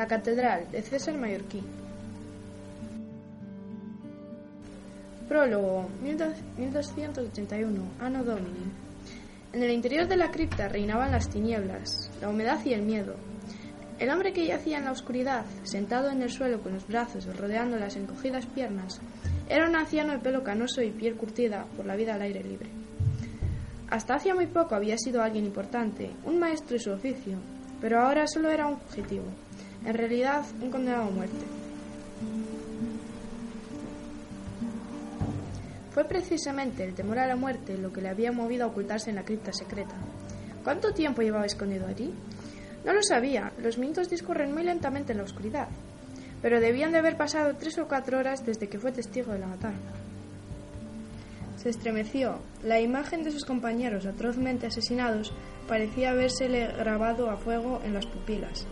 La Catedral de César Mallorquín. Prólogo 1281 Anno Domini. En el interior de la cripta reinaban las tinieblas, la humedad y el miedo. El hombre que yacía en la oscuridad, sentado en el suelo con los brazos rodeando las encogidas piernas, era un anciano de pelo canoso y piel curtida por la vida al aire libre. Hasta hacía muy poco había sido alguien importante, un maestro de su oficio, pero ahora solo era un fugitivo, en realidad un condenado a muerte. Fue precisamente el temor a la muerte lo que le había movido a ocultarse en la cripta secreta. ¿Cuánto tiempo llevaba escondido allí? No lo sabía, los minutos discurren muy lentamente en la oscuridad, pero debían de haber pasado tres o cuatro horas desde que fue testigo de la matanza. Se estremeció. La imagen de sus compañeros atrozmente asesinados parecía habérsele grabado a fuego en las pupilas.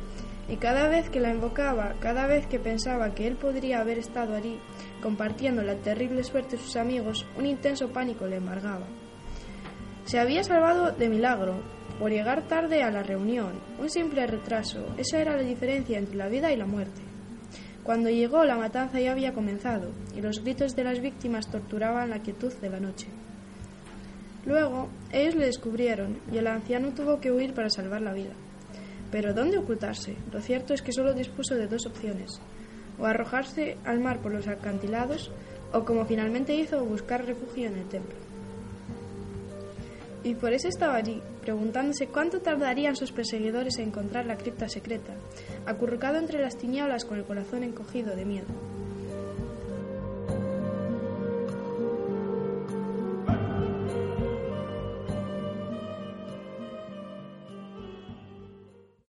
Y cada vez que la invocaba, cada vez que pensaba que él podría haber estado allí, compartiendo la terrible suerte de sus amigos, un intenso pánico le embargaba. Se había salvado de milagro, por llegar tarde a la reunión, un simple retraso, esa era la diferencia entre la vida y la muerte. Cuando llegó, la matanza ya había comenzado, y los gritos de las víctimas torturaban la quietud de la noche. Luego, ellos le descubrieron, y el anciano tuvo que huir para salvar la vida. Pero ¿dónde ocultarse? Lo cierto es que solo dispuso de dos opciones, o arrojarse al mar por los acantilados, o como finalmente hizo, buscar refugio en el templo. Y por eso estaba allí, preguntándose cuánto tardarían sus perseguidores en encontrar la cripta secreta, acurrucado entre las tinieblas con el corazón encogido de miedo.